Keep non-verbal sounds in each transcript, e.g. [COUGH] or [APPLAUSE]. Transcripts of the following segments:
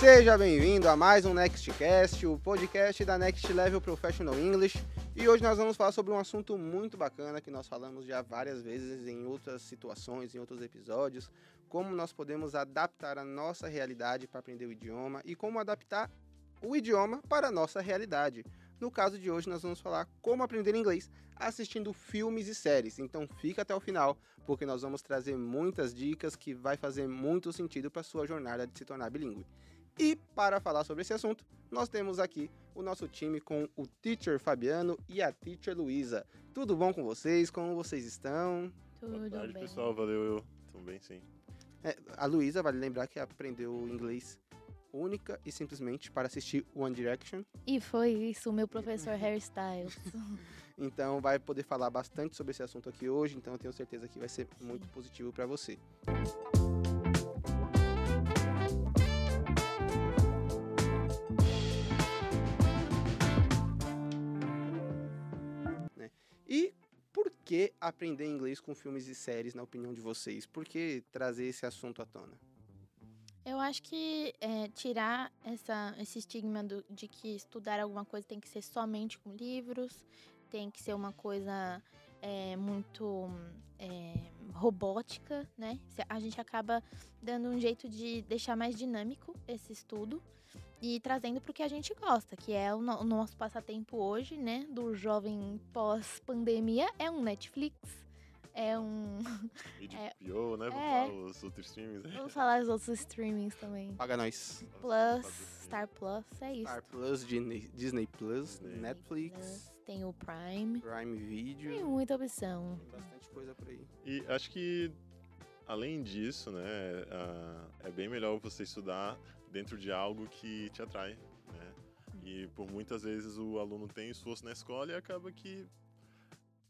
Seja bem-vindo a mais um Nextcast, o podcast da Next Level Professional English. E hoje nós vamos falar sobre um assunto muito bacana que nós falamos já várias vezes em outras situações, em outros episódios, como nós podemos adaptar a nossa realidade para aprender o idioma e como adaptar o idioma para a nossa realidade. No caso de hoje, nós vamos falar como aprender inglês assistindo filmes e séries. Então fica até o final, porque nós vamos trazer muitas dicas que vai fazer muito sentido para sua jornada de se tornar bilíngue. E para falar sobre esse assunto, nós temos aqui o nosso time com o Teacher Fabiano e a Teacher Luísa. Tudo bom com vocês? Como vocês estão? Tudo Boa tarde, bem. pessoal. Valeu, eu. Tudo bem, sim. É, a Luísa, vale lembrar que aprendeu inglês única e simplesmente para assistir One Direction. E foi isso, meu professor [LAUGHS] Harry Styles. [LAUGHS] Então vai poder falar bastante sobre esse assunto aqui hoje, então eu tenho certeza que vai ser muito positivo para você. Né? Que aprender inglês com filmes e séries, na opinião de vocês? Por que trazer esse assunto à tona? Eu acho que é, tirar essa, esse estigma do- de que estudar alguma coisa tem que ser somente com livros, tem que ser uma coisa é, muito é, robótica, né? A gente acaba dando um jeito de deixar mais dinâmico esse estudo e trazendo para o que a gente gosta, que é o, no- o nosso passatempo hoje, né? Do jovem pós-pandemia, é um Netflix, é um. [LAUGHS] HBO, né? Vou é. falar os outros streams. né? Vamos falar dos outros streamings também. Paga nós. Plus, Star Plus, é isso. Star Plus, Disney, Disney Plus, Disney. Netflix, Plus, tem o Prime. Prime Video. Tem muita opção. Tem bastante coisa por aí. E acho que, além disso, né? é bem melhor você estudar dentro de algo que te atrai, né? E por muitas vezes o aluno tem esforço na escola e acaba que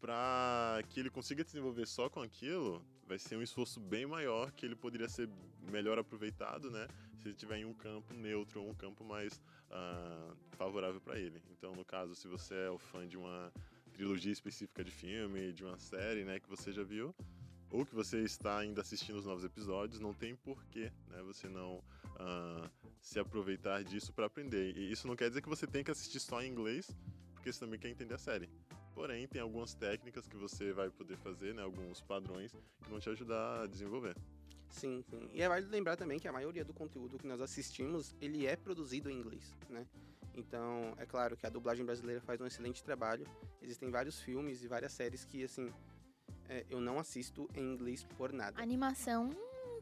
para que ele consiga desenvolver só com aquilo, vai ser um esforço bem maior que ele poderia ser melhor aproveitado, né? Se ele tiver em um campo neutro ou um campo mais ah, favorável para ele. Então, no caso, se você é o fã de uma trilogia específica de filme, de uma série, né, que você já viu, ou que você está ainda assistindo os novos episódios, não tem porquê, né, você não ah, se aproveitar disso para aprender. E isso não quer dizer que você tem que assistir só em inglês, porque você também quer entender a série. Porém, tem algumas técnicas que você vai poder fazer, né, alguns padrões que vão te ajudar a desenvolver. Sim, sim. E é válido lembrar também que a maioria do conteúdo que nós assistimos, ele é produzido em inglês, né? Então, é claro que a dublagem brasileira faz um excelente trabalho. Existem vários filmes e várias séries que, assim, é, eu não assisto em inglês por nada. Animação.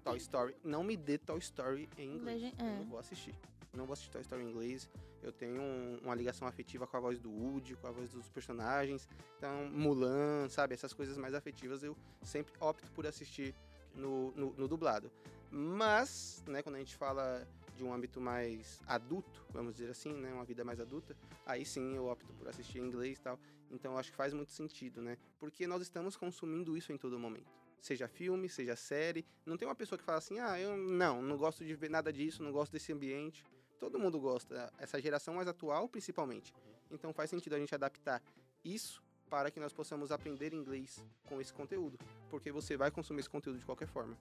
Toy Story, não me dê Toy Story em inglês. Legen- Eu é. não vou assistir. Não vou assistir Toy Story em inglês. Eu tenho um- uma ligação afetiva com a voz do Woody, com a voz dos personagens. Então, Mulan, sabe? Essas coisas mais afetivas eu sempre opto por assistir no, no, no dublado. Mas, né, quando a gente fala de um âmbito mais adulto, vamos dizer assim, né, uma vida mais adulta, aí sim eu opto por assistir em inglês e tal. Então acho que faz muito sentido, né? Porque nós estamos consumindo isso em todo momento. Seja filme, seja série. Não tem uma pessoa que fala assim, ah, eu não, não gosto de ver nada disso, não gosto desse ambiente. Todo mundo gosta, essa geração mais atual principalmente. Então faz sentido a gente adaptar isso para que nós possamos aprender inglês com esse conteúdo. Porque você vai consumir esse conteúdo de qualquer forma.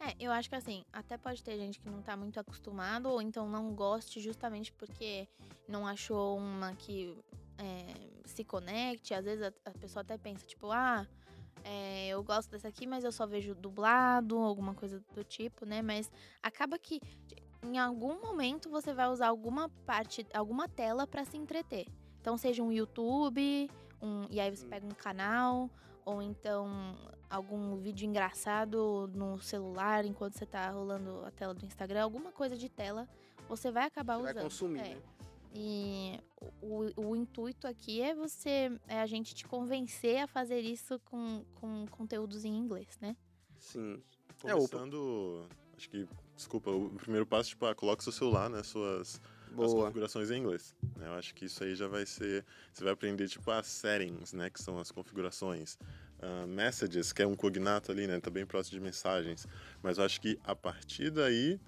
É, eu acho que assim, até pode ter gente que não tá muito acostumado, ou então não goste justamente porque não achou uma que é, se conecte. Às vezes a, a pessoa até pensa, tipo, ah, é, eu gosto dessa aqui, mas eu só vejo dublado, alguma coisa do tipo, né? Mas acaba que em algum momento você vai usar alguma parte, alguma tela pra se entreter. Então, seja um YouTube, um, e aí você Hum. pega um canal, ou então algum vídeo engraçado no celular enquanto você tá rolando a tela do Instagram, alguma coisa de tela, você vai acabar Você vai usando. consumir, É. né? E o, o intuito aqui é você, é a gente te convencer a fazer isso com, com conteúdos em inglês, né? Sim. É, Começando, acho que, desculpa, o primeiro passo, tipo, ah, coloca seu celular, né, suas as Boa. configurações em inglês. né? Eu acho que isso aí já vai ser, você vai aprender, tipo, as settings, né, que são as configurações. Ah, messages, que é um cognato ali, né, tá bem próximo de mensagens. Mas eu acho que a partir daí,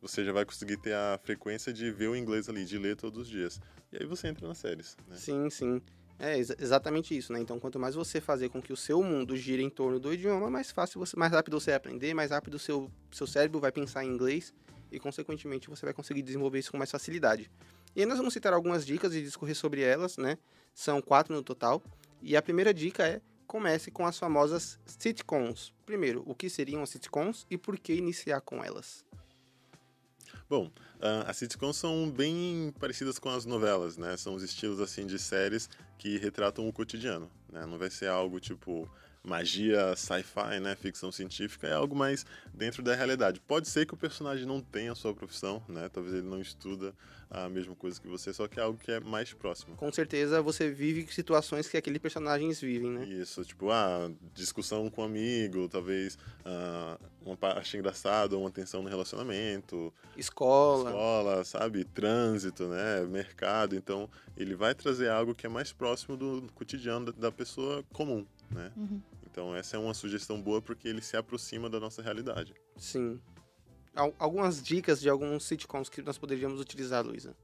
você já vai conseguir ter a frequência de ver o inglês ali, de ler todos os dias. E aí você entra nas séries, né? Sim, sim. É exa- exatamente isso, né? Então, quanto mais você fazer com que o seu mundo gire em torno do idioma, mais fácil você, mais rápido você vai aprender, mais rápido o seu, seu cérebro vai pensar em inglês e, consequentemente, você vai conseguir desenvolver isso com mais facilidade. E aí nós vamos citar algumas dicas e discorrer sobre elas, né? São quatro no total. E a primeira dica é comece com as famosas sitcoms. Primeiro, o que seriam as sitcoms e por que iniciar com elas? Bom, uh, as sitcoms são bem parecidas com as novelas, né? São os estilos assim de séries que retratam o cotidiano, né? Não vai ser algo tipo magia, sci-fi, né, ficção científica, é algo mais dentro da realidade. Pode ser que o personagem não tenha a sua profissão, né, talvez ele não estuda a mesma coisa que você, só que é algo que é mais próximo. Com certeza você vive situações que aqueles personagens vivem, né? Isso, tipo, ah, discussão com um amigo, talvez ah, uma parte engraçada, uma tensão no relacionamento. Escola. Escola, sabe? Trânsito, né? Mercado. Então, ele vai trazer algo que é mais próximo do cotidiano da pessoa comum, né? Uhum. Então, essa é uma sugestão boa porque ele se aproxima da nossa realidade. Sim algumas dicas de alguns sitcoms que nós poderíamos utilizar, Luísa.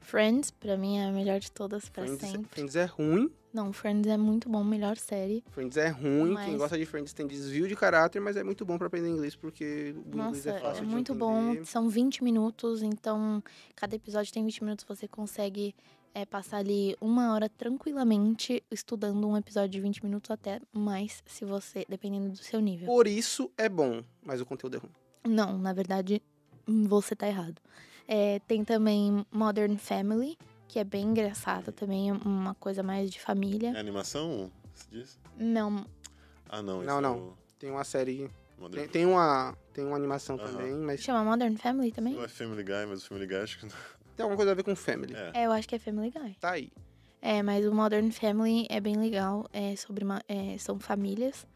Friends, pra mim, é a melhor de todas pra Friends, sempre. Friends é ruim. Não, Friends é muito bom, melhor série. Friends é ruim, mas... quem gosta de Friends tem desvio de caráter, mas é muito bom para aprender inglês, porque o Nossa, inglês é fácil é muito bom, são 20 minutos, então cada episódio tem 20 minutos, você consegue é, passar ali uma hora tranquilamente estudando um episódio de 20 minutos até mais, se você, dependendo do seu nível. Por isso é bom, mas o conteúdo é ruim. Não, na verdade, hum, você tá errado. É, tem também Modern Family, que é bem engraçada também, é uma coisa mais de família. É animação, se diz? Não. Ah, não. Não, não. É tem uma série... Tem, tem, uma, tem uma animação uh -huh. também, mas... Chama Modern Family também? Não é Family Guy, mas o Family Guy acho que não... Tem alguma coisa a ver com Family. É. é, eu acho que é Family Guy. Tá aí. É, mas o Modern Family é bem legal, é sobre uma, é, são famílias.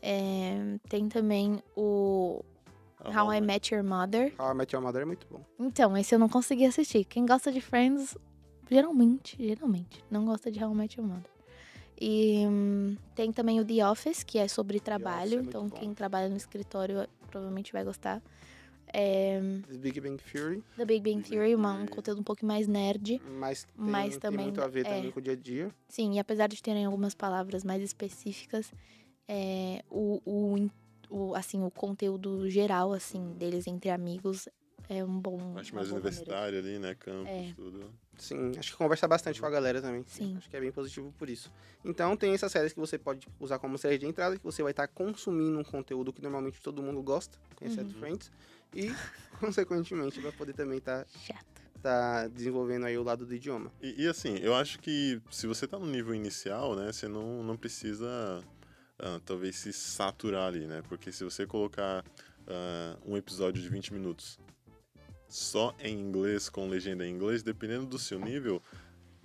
É, tem também o How I Met Your Mother. How I Met Your Mother é muito bom. Então, esse eu não consegui assistir. Quem gosta de Friends, geralmente, geralmente, não gosta de How I Met Your Mother. E hum, tem também o The Office, que é sobre trabalho. É então, quem trabalha no escritório provavelmente vai gostar. É, The Big Bang Theory. The Big Bang Theory, uma, um conteúdo um pouco mais nerd. Mas, tem, mas também, tem muito a ver é, também com o dia a dia. Sim, e apesar de terem algumas palavras mais específicas, é, o, o o, assim, o conteúdo geral, assim, deles entre amigos é um bom. Acho mais universitário ali, né? Campus, é. tudo. Sim, acho que conversa bastante com a galera também. Sim. Acho que é bem positivo por isso. Então tem essas séries que você pode usar como série de entrada, que você vai estar consumindo um conteúdo que normalmente todo mundo gosta, exceto uhum. Friends. E, [LAUGHS] consequentemente, vai poder também estar. Tá, Chato. Tá desenvolvendo aí o lado do idioma. E, e, assim, eu acho que se você tá no nível inicial, né, você não, não precisa uh, talvez se saturar ali, né? Porque se você colocar uh, um episódio de 20 minutos só em inglês, com legenda em inglês, dependendo do seu nível,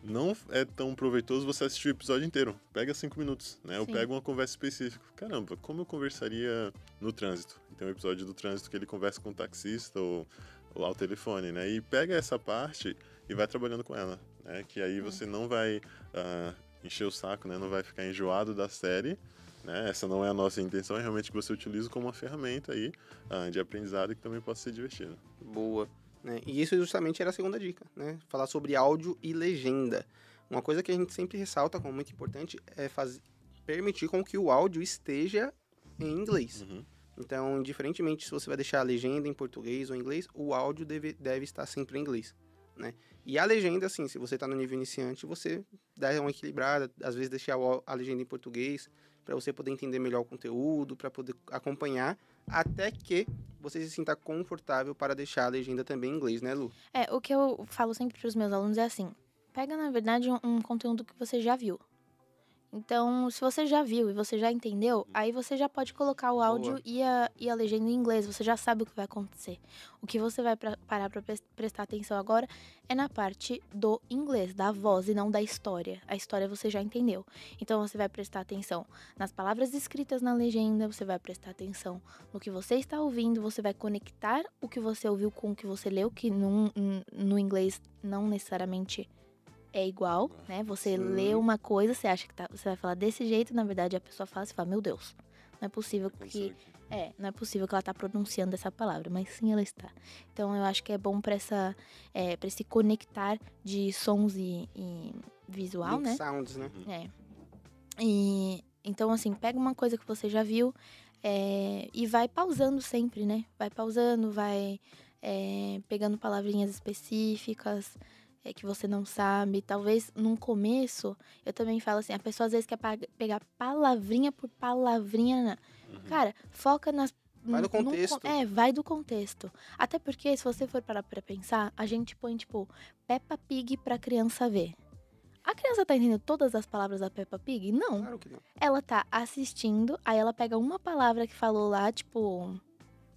não é tão proveitoso você assistir o episódio inteiro. Pega cinco minutos, né? Eu pego uma conversa específica. Caramba, como eu conversaria no trânsito? Tem um episódio do trânsito que ele conversa com um taxista ou, ou ao telefone, né? E pega essa parte e vai trabalhando com ela, né? Que aí você não vai uh, encher o saco, né? Não vai ficar enjoado da série, né? Essa não é a nossa intenção, é realmente que você utilize como uma ferramenta aí uh, de aprendizado que também possa ser divertido. Boa. Né? E isso justamente era a segunda dica, né? Falar sobre áudio e legenda. Uma coisa que a gente sempre ressalta como muito importante é fazer, permitir com que o áudio esteja em inglês. Uhum. Então, indiferentemente se você vai deixar a legenda em português ou inglês, o áudio deve, deve estar sempre em inglês. Né? E a legenda, assim, se você está no nível iniciante, você dá uma equilibrada, às vezes deixar a legenda em português, para você poder entender melhor o conteúdo, para poder acompanhar, até que você se sinta confortável para deixar a legenda também em inglês, né, Lu? É, o que eu falo sempre para os meus alunos é assim: pega, na verdade, um, um conteúdo que você já viu. Então, se você já viu e você já entendeu, uhum. aí você já pode colocar o áudio e a, e a legenda em inglês. Você já sabe o que vai acontecer. O que você vai pra, parar para prestar atenção agora é na parte do inglês, da voz e não da história. A história você já entendeu. Então, você vai prestar atenção nas palavras escritas na legenda, você vai prestar atenção no que você está ouvindo, você vai conectar o que você ouviu com o que você leu, que no, no inglês não necessariamente é igual, né? Você Sim. lê uma coisa, você acha que tá, você vai falar desse jeito, na verdade a pessoa fala, você fala, meu Deus, não é possível que é, não é possível que ela tá pronunciando essa palavra, mas sim ela está. Então eu acho que é bom para essa, é, para esse conectar de sons e, e visual, né? Sounds, né? É. E então assim, pega uma coisa que você já viu é, e vai pausando sempre, né? Vai pausando, vai é, pegando palavrinhas específicas é, que você não sabe. Talvez num começo, eu também falo assim, a pessoa às vezes quer pegar palavrinha por palavrinha. Né? Uhum. Cara, foca nas Vai do contexto. No, é, vai do contexto. Até porque, se você for parar pra pensar, a gente põe, tipo, Peppa Pig pra criança ver. A criança tá entendendo todas as palavras da Peppa Pig? Não. Claro que não. Ela tá assistindo, aí ela pega uma palavra que falou lá, tipo,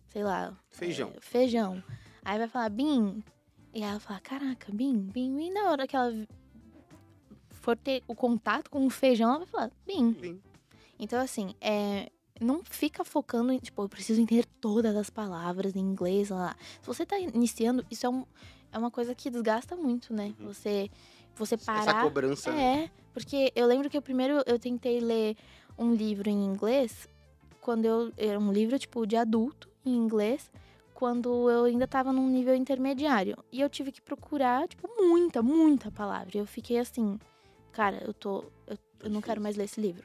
sei lá. Feijão. É, feijão. Aí vai falar bim. E ela fala, caraca, bim, bim. E na hora que ela for ter o contato com o feijão, ela vai falar, bim. Bim. Então, assim, é, não fica focando em, tipo, eu preciso entender todas as palavras em inglês lá. Se você tá iniciando, isso é, um, é uma coisa que desgasta muito, né? Uhum. Você, você parar. Essa cobrança. Né? É, né? porque eu lembro que o primeiro eu tentei ler um livro em inglês, quando eu. Era um livro, tipo, de adulto em inglês, quando eu ainda tava num nível intermediário. E eu tive que procurar, tipo, muita, muita palavra. E eu fiquei assim, cara, eu tô. Eu, eu não quero mais ler esse livro.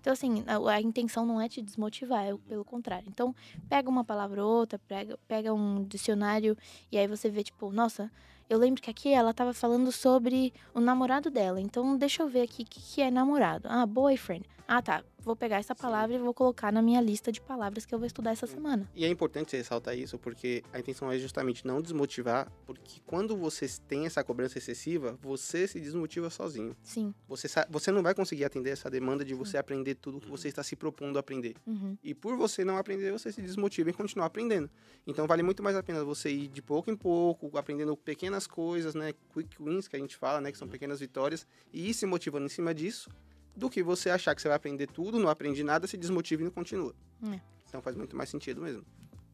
Então, assim, a, a, intenção não é te desmotivar, é pelo contrário. Então, pega uma palavra ou outra, pega, pega um dicionário e aí você vê, tipo, nossa, eu lembro que aqui ela estava falando sobre o namorado dela. Então, deixa eu ver aqui o que, que é namorado. Ah, boyfriend. Ah, tá. Vou pegar essa palavra Sim. e vou colocar na minha lista de palavras que eu vou estudar essa semana. E é importante ressaltar isso, porque a intenção é justamente não desmotivar, porque quando você tem essa cobrança excessiva, você se desmotiva sozinho. Sim. Você, você não vai conseguir atender essa demanda de você Sim. aprender tudo o que você está se propondo a aprender. Uhum. E por você não aprender, você se desmotiva em continuar aprendendo. Então vale muito mais a pena você ir de pouco em pouco, aprendendo pequenas coisas, né? Quick wins que a gente fala, né? Que são uhum. pequenas vitórias, e ir se motivando em cima disso do que você achar que você vai aprender tudo, não aprende nada, se desmotiva e não continua. É. Então faz muito mais sentido mesmo,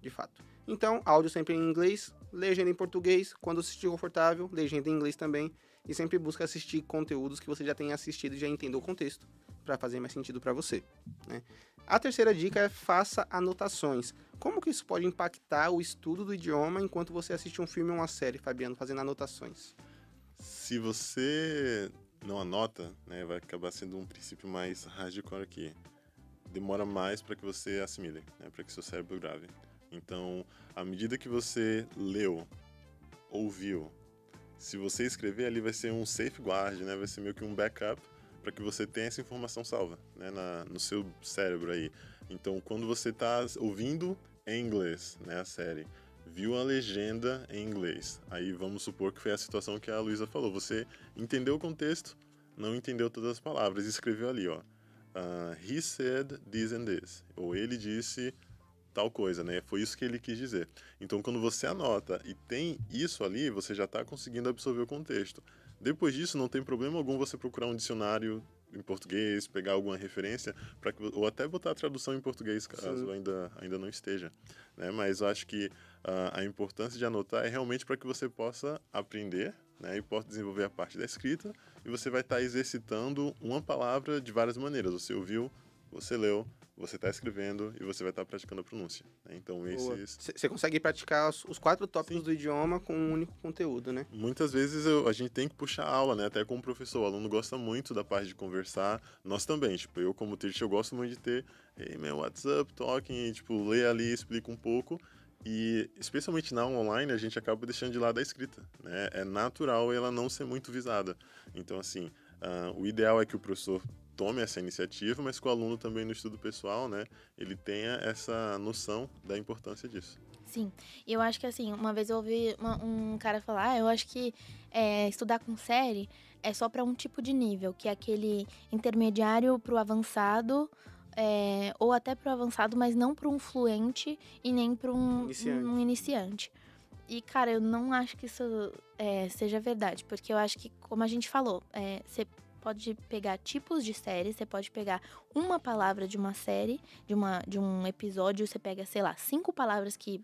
de fato. Então, áudio sempre em inglês, legenda em português, quando assistir confortável, legenda em inglês também, e sempre busca assistir conteúdos que você já tenha assistido e já entendeu o contexto, para fazer mais sentido para você. Né? A terceira dica é faça anotações. Como que isso pode impactar o estudo do idioma enquanto você assiste um filme ou uma série, Fabiano, fazendo anotações? Se você não anota, né, vai acabar sendo um princípio mais hardcore aqui. Demora mais para que você assimile, né, para que seu cérebro grave. Então, à medida que você leu, ouviu, se você escrever ali vai ser um safeguard, né, vai ser meio que um backup para que você tenha essa informação salva, né, na, no seu cérebro aí. Então, quando você está ouvindo em inglês, né, a série, viu a legenda em inglês. Aí vamos supor que foi a situação que a Luísa falou. Você entendeu o contexto, não entendeu todas as palavras escreveu ali, ó. Uh, he said this and this. Ou ele disse tal coisa, né? Foi isso que ele quis dizer. Então, quando você anota e tem isso ali, você já está conseguindo absorver o contexto. Depois disso, não tem problema algum você procurar um dicionário em português, pegar alguma referência, para ou até botar a tradução em português, caso ainda, ainda não esteja. Né? Mas eu acho que uh, a importância de anotar é realmente para que você possa aprender né? e possa desenvolver a parte da escrita, e você vai estar tá exercitando uma palavra de várias maneiras. Você ouviu, você leu, você está escrevendo e você vai estar tá praticando a pronúncia. Né? Então, esses. Você consegue praticar os, os quatro tópicos Sim. do idioma com um único conteúdo, né? Muitas vezes eu, a gente tem que puxar aula, né? Até como professor. O aluno gosta muito da parte de conversar. Nós também. Tipo, eu, como teacher, eu gosto muito de ter, hey, man, what's up, talking, e, tipo, ler ali, explica um pouco. E, especialmente na online, a gente acaba deixando de lado a escrita, né? É natural ela não ser muito visada. Então, assim, uh, o ideal é que o professor tome essa iniciativa, mas que o aluno também no estudo pessoal, né, ele tenha essa noção da importância disso. Sim, eu acho que assim, uma vez eu ouvi uma, um cara falar, ah, eu acho que é, estudar com série é só para um tipo de nível, que é aquele intermediário para o avançado, é, ou até para o avançado, mas não para um fluente e nem para um iniciante. um iniciante. E, cara, eu não acho que isso é, seja verdade, porque eu acho que, como a gente falou, é, você pode pegar tipos de séries, você pode pegar uma palavra de uma série, de, uma, de um episódio, você pega, sei lá, cinco palavras que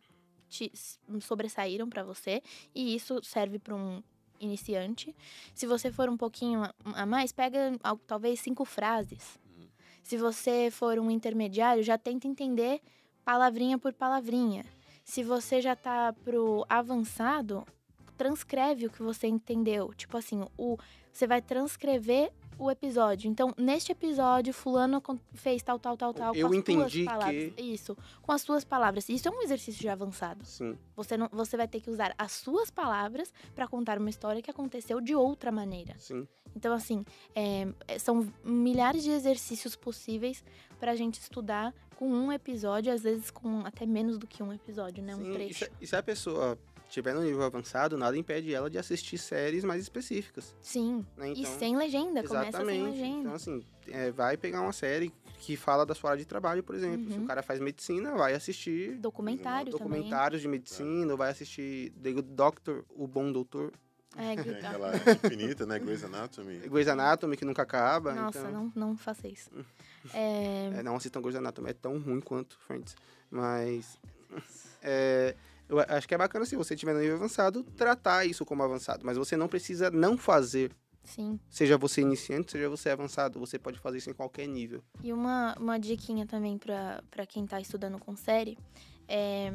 te sobressaíram para você, e isso serve para um iniciante. Se você for um pouquinho a mais, pega talvez cinco frases. Uhum. Se você for um intermediário, já tenta entender palavrinha por palavrinha. Se você já tá pro avançado, transcreve o que você entendeu. Tipo assim, o você vai transcrever o episódio. Então, neste episódio, fulano fez tal, tal, tal, tal. Eu com as entendi suas palavras. que- Isso, com as suas palavras. Isso é um exercício de avançado. Sim. Você, não, você vai ter que usar as suas palavras para contar uma história que aconteceu de outra maneira. Sim. Então, assim, é, é, são milhares de exercícios possíveis pra gente estudar com um episódio, às vezes com até menos do que um episódio, né? Um Sim, e trecho. e se a pessoa tiver no nível avançado, nada impede ela de assistir séries mais específicas. Sim. Né? e Então, sem legenda, começa sem exatamente. legenda. Então, assim, é, vai pegar uma série que fala da sua área de trabalho, por exemplo. Se Uhum. o cara faz medicina, vai assistir Documentário também. documentários de medicina, ou vai assistir The Good Doctor, o Bom Doutor, É, É Good aquela Doctor. infinita, né? Grey's Anatomy. [LAUGHS] Grey's Anatomy, que nunca acaba. Nossa, então... não, não faça isso. [LAUGHS] É, É, não assistam Grey's Anatomy, é tão ruim quanto Friends. Mas. é, eu acho que é bacana se você tiver no nível avançado, tratar isso como avançado. Mas você não precisa não fazer. sim. Seja você iniciante, seja você avançado. Você pode fazer isso em qualquer nível. E uma, uma diquinha também pra quem tá estudando com série. É,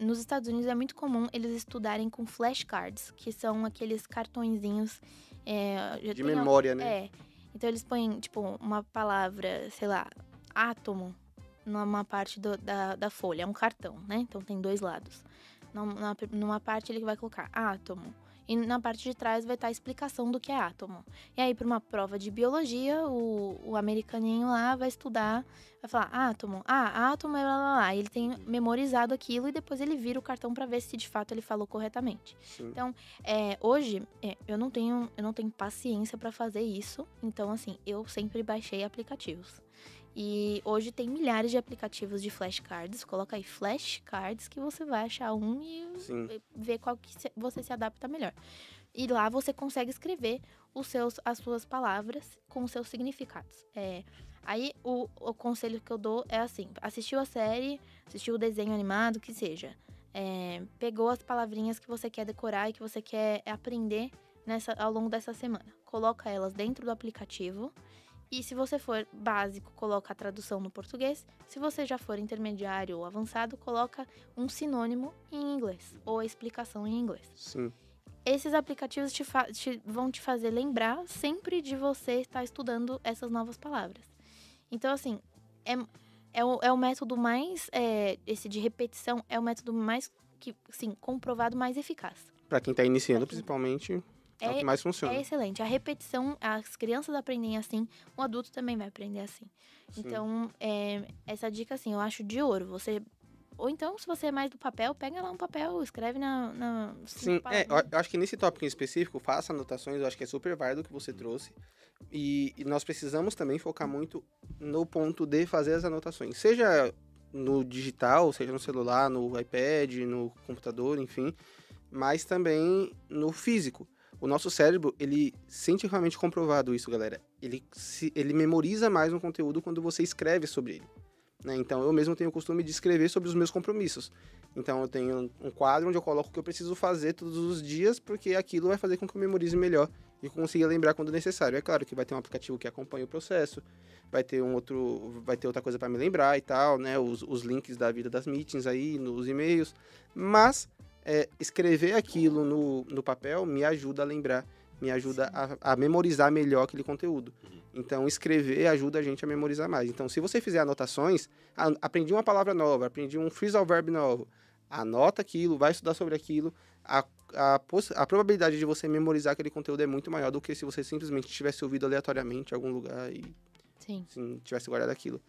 nos Estados Unidos é muito comum eles estudarem com flashcards, que são aqueles cartõezinhos. é, De memória, né? É. Então eles põem, tipo, uma palavra, sei lá, átomo, numa parte do- da, da folha. É um cartão, né? Então tem dois lados. Num- Numa, numa parte ele vai colocar átomo. E na parte de trás vai estar a explicação do que é átomo. E aí, para uma prova de biologia, o, o americaninho lá vai estudar, vai falar átomo, ah, átomo é lá, lá, lá. E ele tem memorizado aquilo e depois ele vira o cartão para ver se de fato ele falou corretamente. Sim. Então, é, hoje, é, eu não tenho, eu não tenho paciência para fazer isso. Então, assim, eu sempre baixei aplicativos. E hoje tem milhares de aplicativos de flashcards. Coloca aí flashcards que você vai achar um e Sim. ver qual que você se adapta melhor. E lá você consegue escrever os seus, as suas palavras com os seus significados. É, aí o, o conselho que eu dou é assim: assistiu a série, assistiu o desenho animado, que seja. é, pegou as palavrinhas que você quer decorar e que você quer aprender nessa, ao longo dessa semana. Coloca elas dentro do aplicativo. E se você for básico, coloca a tradução no português. Se você já for intermediário ou avançado, coloca um sinônimo em inglês ou a explicação em inglês. Sim. Esses aplicativos te te- vão te fazer lembrar sempre de você estar estudando essas novas palavras. Então, assim, é, é, o, é o método mais. é, esse de repetição é o método mais, que, sim, comprovado mais eficaz. Pra quem tá iniciando, quem- principalmente, é, o É- que mais funciona. É excelente. A repetição, as crianças aprendem assim, o adulto também vai aprender assim. Sim. Então, é, essa dica, assim, eu acho de ouro. Você. Ou então, se você é mais do papel, pega lá um papel, escreve na. na Sim, é, eu acho que nesse tópico em específico, faça anotações, eu acho que é super válido o que você trouxe. E, e nós precisamos também focar muito no ponto de fazer as anotações. Seja no digital, seja no celular, no iPad, no computador, enfim. Mas também no físico. O nosso cérebro, ele cientificamente comprovado isso, galera. Ele, se, ele memoriza mais um conteúdo quando você escreve sobre ele. né? Então, eu mesmo tenho o costume de escrever sobre os meus compromissos. Então, eu tenho um quadro onde eu coloco o que eu preciso fazer todos os dias, porque aquilo vai fazer com que eu memorize melhor e consiga lembrar quando necessário. É claro que vai ter um aplicativo que acompanha o processo, vai ter um outro, vai ter outra coisa para me lembrar e tal, né? Os, os links da vida das meetings aí, nos e-mails. Mas é, escrever aquilo no, no papel me ajuda a lembrar, me ajuda a, a memorizar melhor aquele conteúdo. Então, escrever ajuda a gente a memorizar mais. Então, se você fizer anotações, ah, aprendi uma palavra nova, aprendi um phrasal verb novo, anota aquilo, vai estudar sobre aquilo, a, a, a probabilidade de você memorizar aquele conteúdo é muito maior do que se você simplesmente tivesse ouvido aleatoriamente em algum lugar e Sim. assim, tivesse guardado aquilo.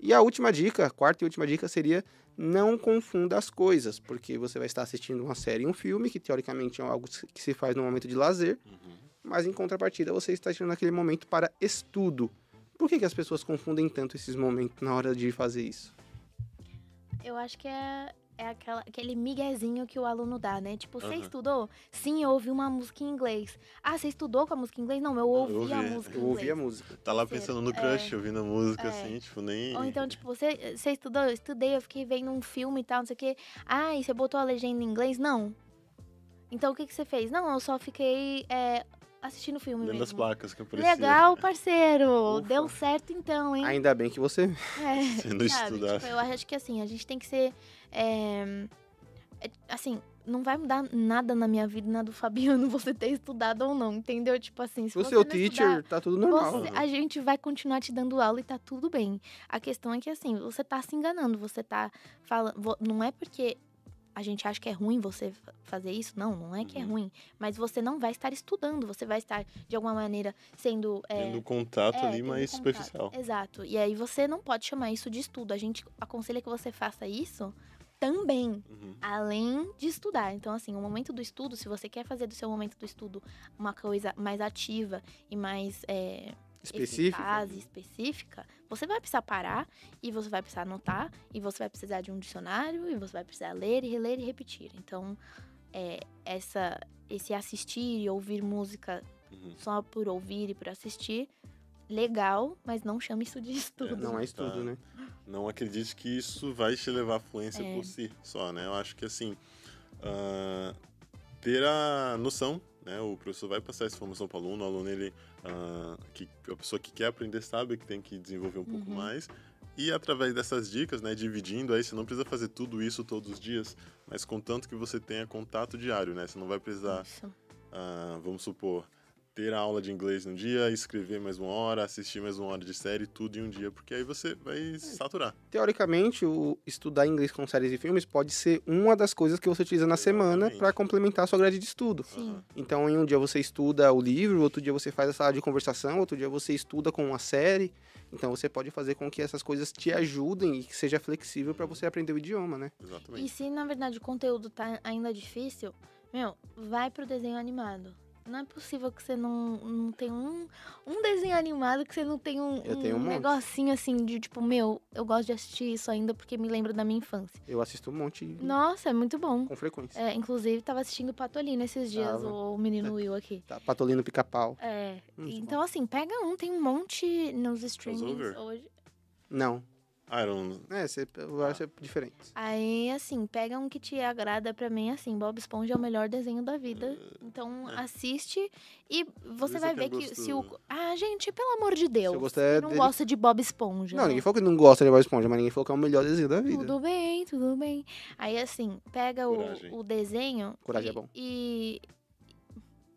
E a última dica, a quarta e última dica seria não confunda as coisas, porque você vai estar assistindo uma série e um filme, que teoricamente é algo que se faz no momento de lazer, Uhum. mas em contrapartida você está tirando aquele momento para estudo. Por que, que as pessoas confundem tanto esses momentos na hora de fazer isso? Eu acho que é, é aquela, aquele miguezinho que o aluno dá, né? Tipo, você Aham. estudou? Sim, eu ouvi uma música em inglês. Ah, você estudou com a música em inglês? Não, eu ouvi, a ouvi. música em Eu ouvi a música. Tá lá pensando no é. crush, ouvindo a música, É. assim, tipo, nem. Ou então, tipo, você, você estudou? Eu estudei, eu fiquei vendo um filme e tal, não sei o quê. Ah, e você botou a legenda em inglês? Não. Então, o que, que você fez? Não, eu só fiquei é, assistindo o filme Lendo as mesmo. placas que apareciam. Legal, parceiro. Ufa. Deu certo então, hein? Ainda bem que você. É, [LAUGHS] Sendo sabe? estudado. Tipo, eu acho que assim, a gente tem que ser. é, é, assim, não vai mudar nada na minha vida, na do Fabiano, [LAUGHS] você ter estudado ou não, entendeu? Tipo assim, se O você seu não teacher, estudar, tá tudo normal. você- a gente vai continuar te dando aula e tá tudo bem. A questão é que, assim, você tá se enganando, você tá falando. Não é porque a gente acha que é ruim você fa- fazer isso, não, não é que é Uhum. ruim. Mas você não vai estar estudando, você vai estar, de alguma maneira, sendo. é, Tendo contato é, ali tendo mais contato. superficial. Exato. E aí você não pode chamar isso de estudo. A gente aconselha que você faça isso também Uhum. além de estudar. Então, assim, o momento do estudo, se você quer fazer do seu momento do estudo uma coisa mais ativa e mais é, Específico. eficaz e específica, você vai precisar parar e você vai precisar anotar e você vai precisar de um dicionário e você vai precisar ler e reler e repetir. Então, é, essa, esse assistir e ouvir música Uhum. só por ouvir e por assistir, legal, mas não chame isso de [LAUGHS] estudo. Não é estudo, Tá. né? Não acredite que isso vai te levar à fluência É. por si só, né? Eu acho que assim, ah, ter a noção, né? O professor vai passar essa informação para o aluno, o aluno ele, ah, que a pessoa que quer aprender sabe que tem que desenvolver um pouco Uhum. mais. E através dessas dicas, né, dividindo aí, você não precisa fazer tudo isso todos os dias, mas contanto que você tenha contato diário, né? Você não vai precisar ah, vamos supor, ter a aula de inglês num dia, escrever mais uma hora, assistir mais uma hora de série, tudo em um dia, porque aí você vai saturar. Teoricamente, o estudar inglês com séries e filmes pode ser uma das coisas que você utiliza na semana para complementar a sua grade de estudo. Sim. Então, em um dia você estuda o livro, outro dia você faz a sala de conversação, outro dia você estuda com uma série. Então, você pode fazer com que essas coisas te ajudem e que seja flexível para você aprender o idioma, né? E Exatamente. se na verdade o conteúdo tá ainda difícil, meu, vai pro desenho animado. Não é possível que você não, não tenha um, um desenho animado, que você não tenha um, Eu tenho um monte. negocinho assim de tipo, meu, eu gosto de assistir isso ainda porque me lembra da minha infância. Eu assisto um monte Nossa, é muito bom. com frequência. É, inclusive, tava assistindo Patolino esses dias, Tava. o menino [LAUGHS] Will aqui. Tá, Patolino Pica-Pau. É. Muito então, assim, pega um, tem um monte nos streamings hoje. Não. Iron. É, você vai ser diferente. Aí, assim, pega um que te agrada pra mim, assim, Bob Esponja é o melhor desenho da vida. Então, é. assiste e você vai é ver que se o... Ah, gente, pelo amor de Deus. você é não dele- gosta de Bob Esponja. Não, né? ninguém falou que não gosta de Bob Esponja, mas ninguém falou que é o melhor desenho da vida. Tudo bem, tudo bem. Aí, assim, pega o, o desenho. Coragem e, é bom. E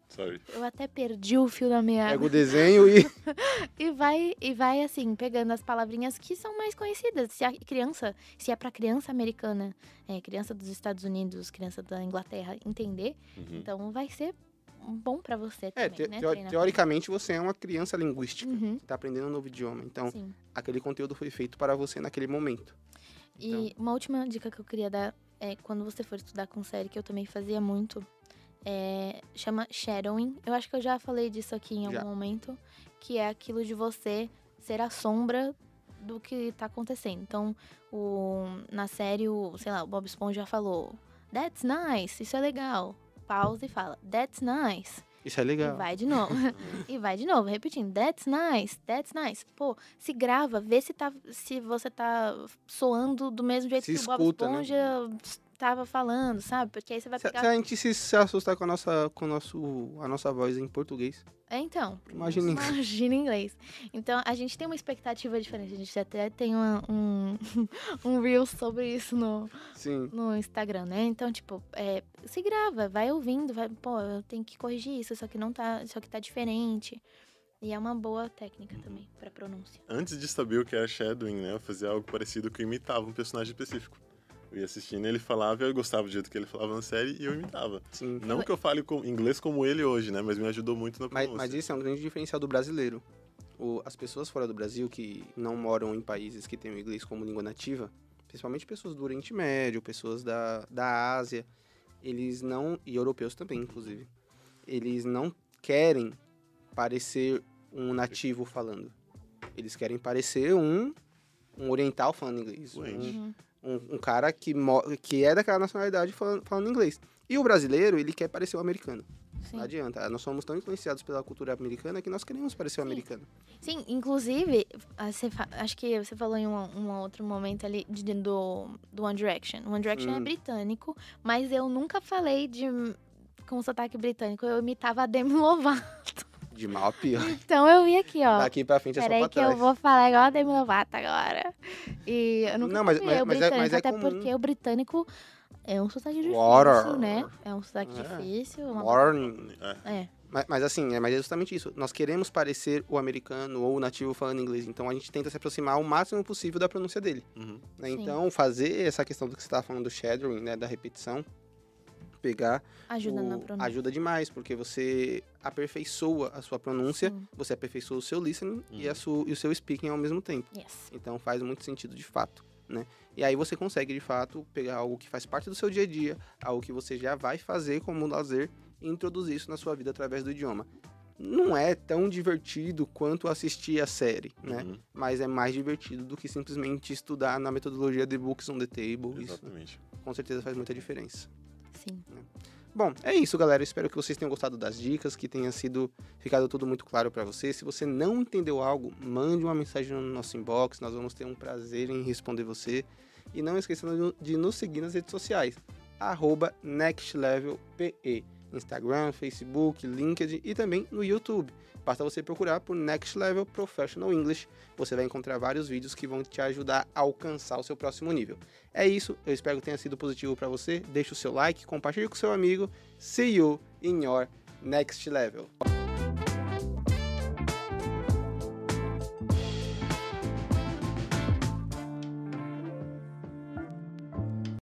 Sorry. eu até perdi o fio da meada. Pega o desenho e. [LAUGHS] E vai, e vai assim, pegando as palavrinhas que são mais conhecidas. Se a criança, se é pra criança americana, é, criança dos Estados Unidos, criança da Inglaterra entender, Uhum. então vai ser bom pra você É, também, te- né? treinar. teoricamente você é uma criança linguística. Uhum, Tá aprendendo um novo idioma. Então, sim. aquele conteúdo foi feito para você naquele momento. E uma última dica que eu queria dar é quando você for estudar com série, que eu também fazia muito, é, chama shadowing. Eu acho que eu já falei disso aqui em algum Já. momento, que é aquilo de você ser a sombra do que tá acontecendo. Então, o, na série, o, sei lá, o Bob Esponja falou, that's nice, isso é legal. Pausa e fala, that's nice. Isso é E legal. vai de novo. [LAUGHS] e vai de novo, repetindo. That's nice, that's nice. Pô, se grava, vê se, tá, se você tá soando do mesmo jeito Se que o Bob escuta, né? Tava falando, sabe? Porque aí você vai Se, pegar. se a gente se, se assustar com a nossa, com o nosso, a nossa voz em português, É, então. imagina em inglês. Imagina em inglês. Então, a gente tem uma expectativa diferente. A gente até tem uma- um, [LAUGHS] um reel sobre isso no, Sim. no Instagram, né? Então, tipo, é, se grava, vai ouvindo, vai, pô, eu tenho que corrigir isso, isso aqui não tá, isso aqui tá diferente. E é uma boa técnica também pra pronúncia. Antes de saber o que era shadowing, né, eu fazia algo parecido que eu imitava um personagem específico. Eu ia assistindo, ele falava, eu gostava do jeito que ele falava na série e eu imitava. Sim. Não que eu fale com inglês como ele hoje, né, mas me ajudou muito na Mas, pronúncia. mas isso é um grande diferencial do brasileiro. O- as pessoas fora do Brasil que não moram em países que têm o inglês como língua nativa, principalmente pessoas do Oriente Médio, pessoas da, da Ásia, eles não, e europeus também, inclusive, eles não querem parecer um nativo falando. Eles querem parecer um, um oriental falando inglês. Um, Uhum. Um, um cara que, que é daquela nacionalidade falando, falando inglês. E o brasileiro, ele quer parecer o americano. Sim. Não adianta. Nós somos tão influenciados pela cultura americana que nós queremos parecer o americano. Sim, inclusive, ah, você acho que você falou em um, um outro momento ali de- do, do One Direction. One Direction é Hum. britânico, mas eu nunca falei de com sotaque britânico. Eu imitava a Demi Lovato. De mal a pior. Então eu vi aqui, ó. Daqui pra frente é só Peraí pra que trás. eu vou falar igual a Demi Lovato agora. E eu nunca Não, mas- mas- o mas é- britânico, mas é até comum. porque o britânico É um sotaque difícil, Water. né? É um sotaque É. difícil. uma- Warning. É, É. Mas, mas assim, é, mas é justamente isso. Nós queremos parecer o americano ou o nativo falando inglês. Então a gente tenta se aproximar o máximo possível da pronúncia dele. uhum, né? Então, fazer essa questão do que você estava falando do shadowing, né? Da repetição, pegar Ajuda na o- pronúncia. ajuda demais, porque você aperfeiçoa a sua pronúncia, Sim. você aperfeiçoa o seu listening e, a Uhum. sua, e o seu speaking ao mesmo tempo. Yes. Então faz muito sentido de fato, né? E aí você consegue de fato pegar algo que faz parte do seu dia a dia, algo que você já vai fazer como lazer e introduzir isso na sua vida através do idioma. Não é tão divertido quanto assistir a série, né? uhum, Mas é mais divertido do que simplesmente estudar na metodologia de Books on the Table. Isso exatamente. com certeza faz muita diferença. Sim. Bom, é isso, galera. Espero que vocês tenham gostado das dicas, que tenha sido ficado tudo muito claro para você. Se você não entendeu algo, mande uma mensagem no nosso inbox. Nós vamos ter um prazer em responder você. E não esqueça de nos seguir nas redes sociais, arroba nextlevelpe. Instagram, Facebook, LinkedIn e também no YouTube. Basta você procurar por Next Level Professional English. Você vai encontrar vários vídeos que vão te ajudar a alcançar o seu próximo nível. É isso, eu espero que tenha sido positivo para você. Deixe o seu like, compartilhe com seu amigo. See you in your next level.